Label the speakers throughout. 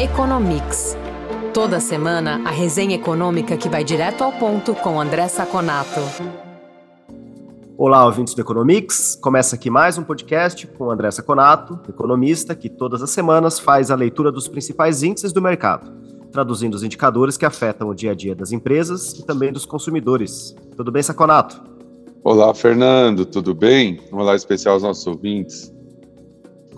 Speaker 1: Economics. Toda semana, a resenha econômica que vai direto ao ponto com André Saconato.
Speaker 2: Olá, ouvintes do Economics. Começa aqui mais um podcast com André Saconato, economista que todas as semanas faz a leitura dos principais índices do mercado, traduzindo os indicadores que afetam o dia a dia das empresas e também dos consumidores. Tudo bem, Saconato?
Speaker 3: Olá, Fernando, tudo bem? Um olá especial aos nossos ouvintes.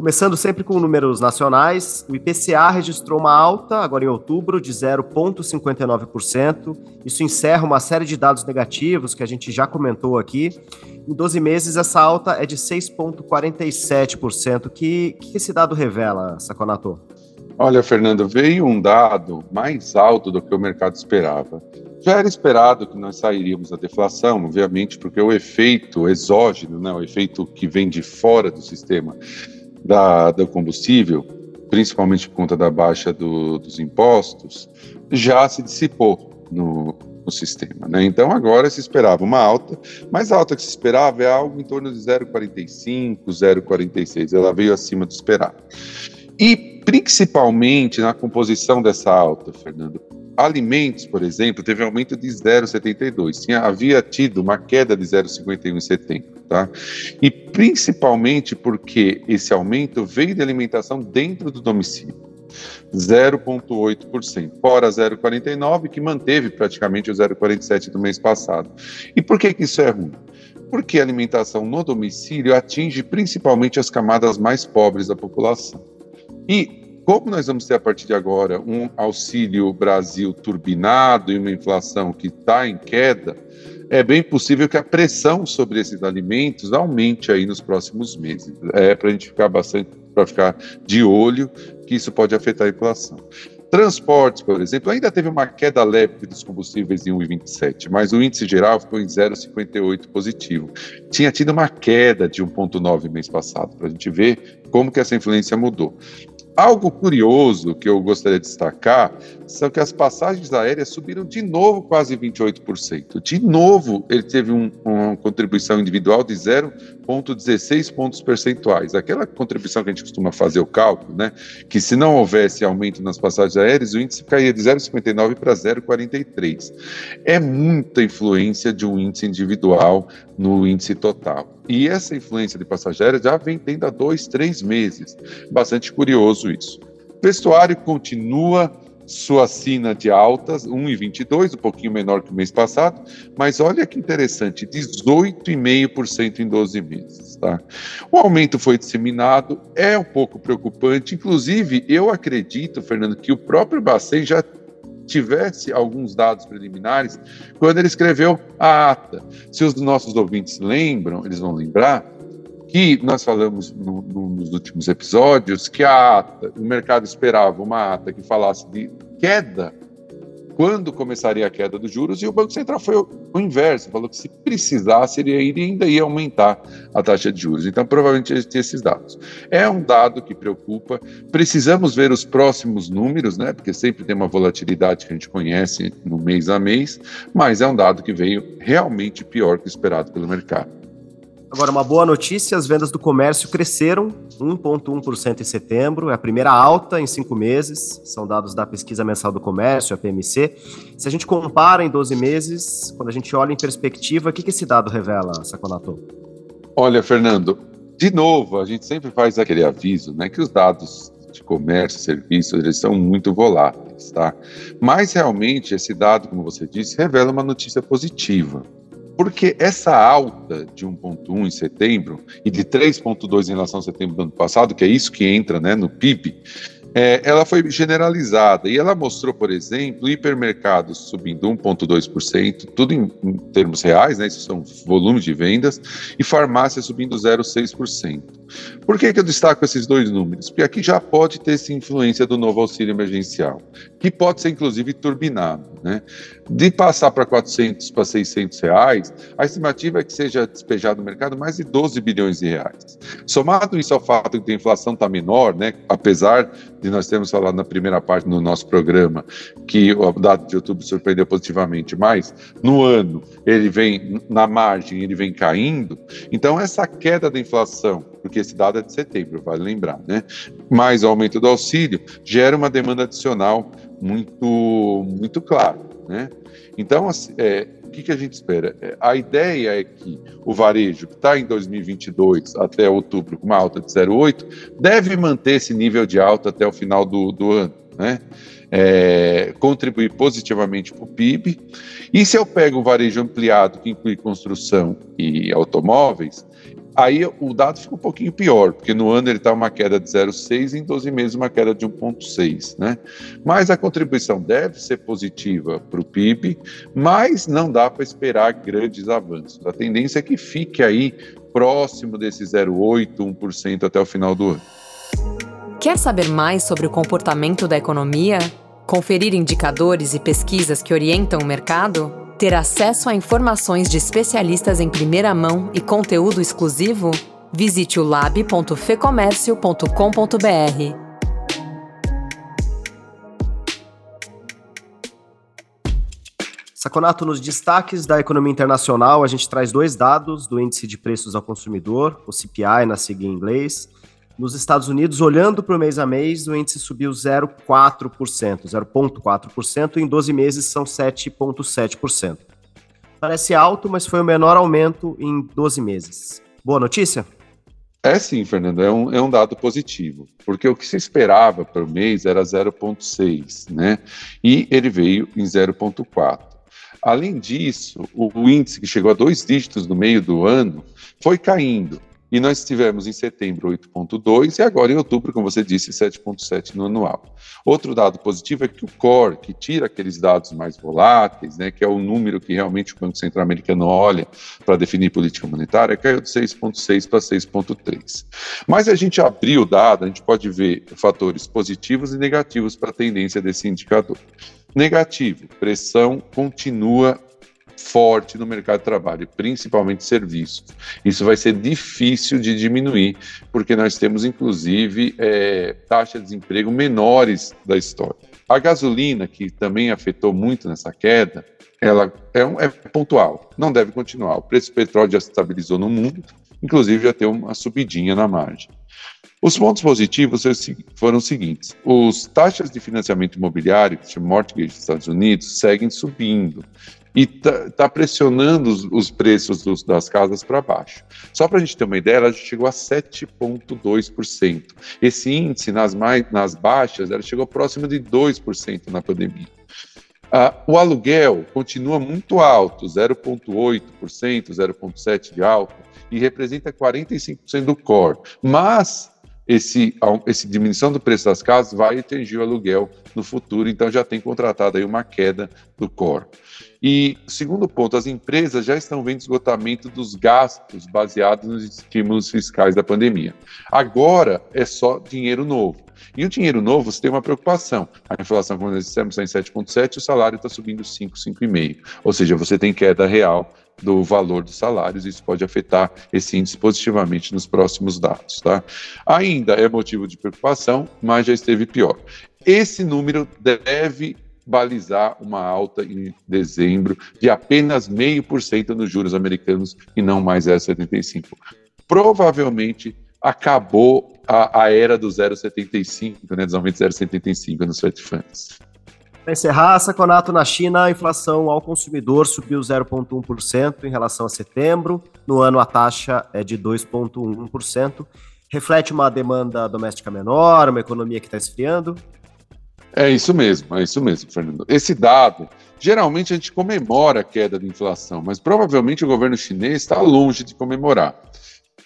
Speaker 2: Começando sempre com números nacionais, o IPCA registrou uma alta, agora em outubro, de 0,59%. Isso encerra uma série de dados negativos que a gente já comentou aqui. Em 12 meses, essa alta é de 6,47%. O que, que esse dado revela, Saconato?
Speaker 3: Olha, Fernando, veio um dado mais alto do que o mercado esperava. Já era esperado que nós sairíamos da deflação, obviamente, porque o efeito exógeno, né, o efeito que vem de fora do sistema da, do combustível, principalmente por conta da baixa do, dos impostos, já se dissipou no, no sistema. Né? Então agora se esperava uma alta, mais alta que se esperava é algo em torno de 0,45, 0,46. Ela veio acima do esperado. E principalmente na composição dessa alta, Fernando, alimentos, por exemplo, teve aumento de 0,72. Tinha havia tido uma queda de 0,51 em setembro, tá? E principalmente porque esse aumento veio de alimentação dentro do domicílio. 0,8%, fora 0,49, que manteve praticamente o 0,47 do mês passado. E por que, que isso é ruim? Porque a alimentação no domicílio atinge principalmente as camadas mais pobres da população. E como nós vamos ter a partir de agora um auxílio Brasil turbinado e uma inflação que está em queda, é bem possível que a pressão sobre esses alimentos aumente aí nos próximos meses. É para a gente ficar bastante, para ficar de olho que isso pode afetar a inflação. Transportes, por exemplo, ainda teve uma queda leve dos combustíveis em 1,27, mas o índice geral ficou em 0,58 positivo. Tinha tido uma queda de 1,9 mês passado, para a gente ver como que essa influência mudou. Algo curioso que eu gostaria de destacar são que as passagens aéreas subiram de novo quase 28%. De novo, ele teve um, uma contribuição individual de 0,16 pontos percentuais. Aquela contribuição que a gente costuma fazer o cálculo, né? Que se não houvesse aumento nas passagens aéreas, o índice caía de 0,59 para 0,43. É muita influência de um índice individual no índice total. E essa influência de passageira já vem tendo há dois, três meses. Bastante curioso isso. O vestuário continua sua sina de altas, 1,22, um pouquinho menor que o mês passado, mas olha que interessante, 18,5% em 12 meses. Tá? O aumento foi disseminado, é um pouco preocupante, inclusive eu acredito, Fernando, que o próprio Bacen já tivesse alguns dados preliminares quando ele escreveu a ata. Se os nossos ouvintes lembram, eles vão lembrar que nós falamos no, no, nos últimos episódios que a ata, o mercado esperava uma ata que falasse de queda quando começaria a queda dos juros, e o Banco Central foi o inverso, falou que se precisasse, ele ainda ia aumentar a taxa de juros. Então, provavelmente, ele tem esses dados. É um dado que preocupa. Precisamos ver os próximos números, né? Porque sempre tem uma volatilidade que a gente conhece no mês a mês, mas é um dado que veio realmente pior que o esperado pelo mercado.
Speaker 2: Agora, uma boa notícia: as vendas do comércio cresceram 1,1% em setembro, é a primeira alta em cinco meses, são dados da pesquisa mensal do comércio, a PMC. Se a gente compara em 12 meses, quando a gente olha em perspectiva, o que, que esse dado revela, Saconato?
Speaker 3: Olha, Fernando, de novo, a gente sempre faz aquele aviso, né, que os dados de comércio e serviços, eles são muito voláteis, tá? Mas realmente esse dado, como você disse, revela uma notícia positiva. Porque essa alta de 1,1 em setembro e de 3,2 em relação a setembro do ano passado, que é isso que entra né, no PIB, é, ela foi generalizada e ela mostrou, por exemplo, hipermercados subindo 1,2%, tudo em, em, termos reais, né? Isso são volumes de vendas, e farmácia subindo 0,6%. Por que, que eu destaco esses dois números? Porque aqui já pode ter essa influência do novo auxílio emergencial, que pode ser inclusive turbinado, né? De passar para 400 para 600 reais, a estimativa é que seja despejado no mercado mais de 12 bilhões de reais. Somado isso ao fato de que a inflação está menor, né? Apesar de nós termos falado na primeira parte do nosso programa que o dado de outubro surpreendeu positivamente, mas no ano ele vem na margem, ele vem caindo. Então essa queda da inflação, porque esse dado é de setembro, vale lembrar, né? Mas o aumento do auxílio gera uma demanda adicional muito, muito clara, né? Então, assim, é, o que, que, a gente espera? É, a ideia é que o varejo, que está em 2022 até outubro com uma alta de 0,8, deve manter esse nível de alta até o final do, do ano, né? É, contribuir positivamente para o PIB. E se eu pego o varejo ampliado, que inclui construção e automóveis, Aí o dado fica um pouquinho pior, porque no ano ele está uma queda de 0,6 e em 12 meses uma queda de 1,6. Né? Mas a contribuição deve ser positiva para o PIB, mas não dá para esperar grandes avanços. A tendência é que fique aí próximo desse 0,8, 1% até o final do ano.
Speaker 1: Quer saber mais sobre o comportamento da economia? Conferir indicadores e pesquisas que orientam o mercado? Ter acesso a informações de especialistas em primeira mão e conteúdo exclusivo? Visite o lab.fecomércio.com.br.
Speaker 2: Saconato, nos destaques da economia internacional, a gente traz dois dados do índice de preços ao consumidor, o CPI na sigla em inglês, nos Estados Unidos, olhando para o mês a mês, o índice subiu 0,4%, 0,4%, em 12 meses são 7,7%. Parece alto, mas foi o menor aumento em 12 meses. Boa notícia?
Speaker 3: É sim, Fernando, é um, é um dado positivo, porque o que se esperava para o mês era 0,6, né? E ele veio em 0,4. Além disso, o, o índice que chegou a dois dígitos no meio do ano foi caindo. E nós tivemos em setembro 8,2 e agora em outubro, como você disse, 7,7 no anual. Outro dado positivo é que o core, que tira aqueles dados mais voláteis, né, que é o número que realmente o Banco Central Americano olha para definir política monetária, caiu de 6,6 para 6,3. Mas a gente abriu o dado, a gente pode ver fatores positivos e negativos para a tendência desse indicador. Negativo, pressão continua forte no mercado de trabalho, principalmente serviços. Isso vai ser difícil de diminuir, porque nós temos, inclusive, é, taxas de desemprego menores da história. A gasolina, que também afetou muito nessa queda, ela é, um, é pontual, não deve continuar. O preço do petróleo já se estabilizou no mundo, inclusive já tem uma subidinha na margem. Os pontos positivos foram os seguintes: os taxas de financiamento imobiliário, que se mortgage dos Estados Unidos, seguem subindo e está tá pressionando os, os preços dos, das casas para baixo. Só para a gente ter uma ideia, ela chegou a 7,2%. Esse índice nas, mais, nas baixas ela chegou próximo de 2% na pandemia. Ah, o aluguel continua muito alto, 0,8%, 0,7% de alta, e representa 45% do core. Mas esse, esse diminuição do preço das casas vai atingir o aluguel no futuro, então já tem contratado aí uma queda do core. E segundo ponto, as empresas já estão vendo esgotamento dos gastos baseados nos estímulos fiscais da pandemia. Agora é só dinheiro novo. E o dinheiro novo, você tem uma preocupação. A inflação, como nós dissemos, está em 7,7, o salário está subindo 5, 5,5. Ou seja, você tem queda real do valor dos salários, isso pode afetar esse índice positivamente nos próximos dados. Tá? Ainda é motivo de preocupação, mas já esteve pior. Esse número deve balizar uma alta em dezembro de apenas meio por cento nos juros americanos e não mais 0,75. Provavelmente acabou a, a era do 0,75, né, dos aumentos 0,75 nos Fed Funds.
Speaker 2: Para encerrar, Saconato na China, a inflação ao consumidor subiu 0,1% em relação a setembro. No ano, a taxa é de 2,1%. Reflete uma demanda doméstica menor, uma economia que está esfriando?
Speaker 3: É isso mesmo, é isso mesmo, Fernando. Esse dado, geralmente a gente comemora a queda da inflação, mas provavelmente o governo chinês está longe de comemorar.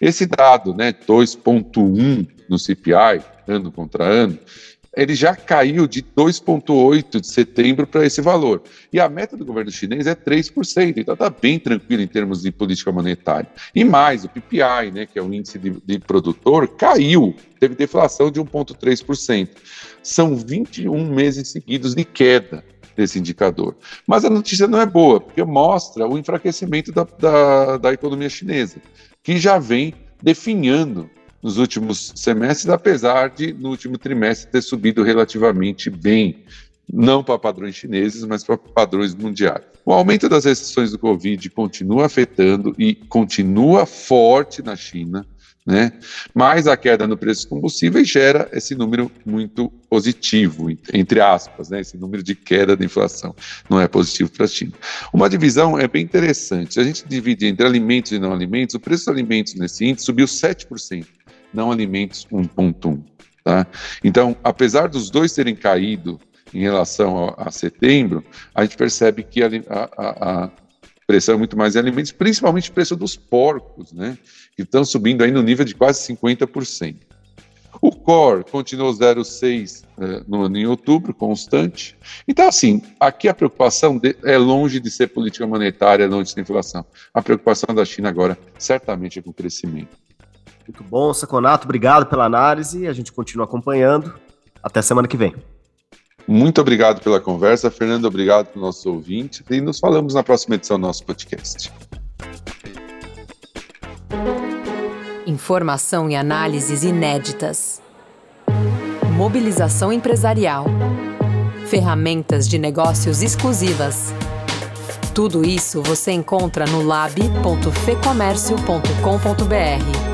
Speaker 3: Esse dado, né, 2,1 no CPI, ano contra ano, ele já caiu de 2,8 de setembro para esse valor. E a meta do governo chinês é 3%, então está bem tranquilo em termos de política monetária. E mais, o PPI, né, que é o índice de, de produtor, caiu, teve deflação de 1,3%. São 21 meses seguidos de queda desse indicador. Mas a notícia não é boa, porque mostra o enfraquecimento da, da, da economia chinesa, que já vem definhando nos últimos semestres, apesar de no último trimestre ter subido relativamente bem, não para padrões chineses, mas para padrões mundiais. O aumento das restrições do Covid continua afetando e continua forte na China. né? Mas a queda no preço dos combustíveis gera esse número muito positivo, entre aspas, né? Esse número de queda da inflação não é positivo para a China. Uma divisão é bem interessante. Se a gente divide entre alimentos e não alimentos, o preço dos alimentos nesse índice subiu 7%, não alimentos 1,1%. Tá? Então, apesar dos dois terem caído em relação a, a setembro, a gente percebe que a, a, a pressão é muito mais em alimentos, principalmente o preço dos porcos, né? Que estão subindo aí no nível de quase 50%. O core continuou 0,6 eh, no ano em outubro, constante. Então, assim, aqui a preocupação de, é longe de ser política monetária, longe de ser inflação. A preocupação da China agora, certamente, é com o crescimento.
Speaker 2: Muito bom, Saconato, obrigado pela análise. A gente continua acompanhando. Até semana que vem.
Speaker 3: Muito obrigado pela conversa, Fernando. Obrigado para o nosso ouvinte. E nos falamos na próxima edição do nosso podcast.
Speaker 1: Informação e análises inéditas. Mobilização empresarial. Ferramentas de negócios exclusivas. Tudo isso você encontra no lab.fecomércio.com.br.